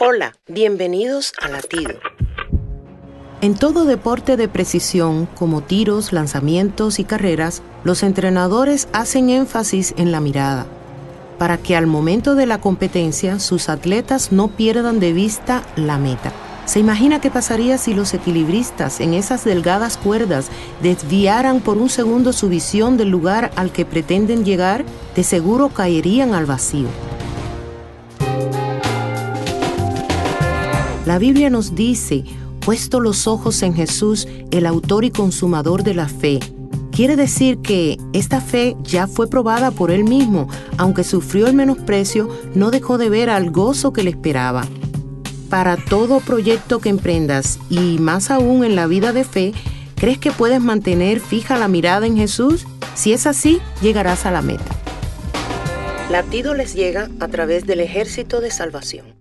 Hola, bienvenidos a Latido. En todo deporte de precisión, como tiros, lanzamientos y carreras, los entrenadores hacen énfasis en la mirada, para que al momento de la competencia sus atletas no pierdan de vista la meta. ¿Se imagina qué pasaría si los equilibristas en esas delgadas cuerdas desviaran por un segundo su visión del lugar al que pretenden llegar? De seguro caerían al vacío. La Biblia nos dice, puesto los ojos en Jesús, el autor y consumador de la fe. Quiere decir que esta fe ya fue probada por él mismo, aunque sufrió el menosprecio, no dejó de ver al gozo que le esperaba. Para todo proyecto que emprendas y más aún en la vida de fe, ¿crees que puedes mantener fija la mirada en Jesús? Si es así, llegarás a la meta. Latido les llega a través del ejército de salvación.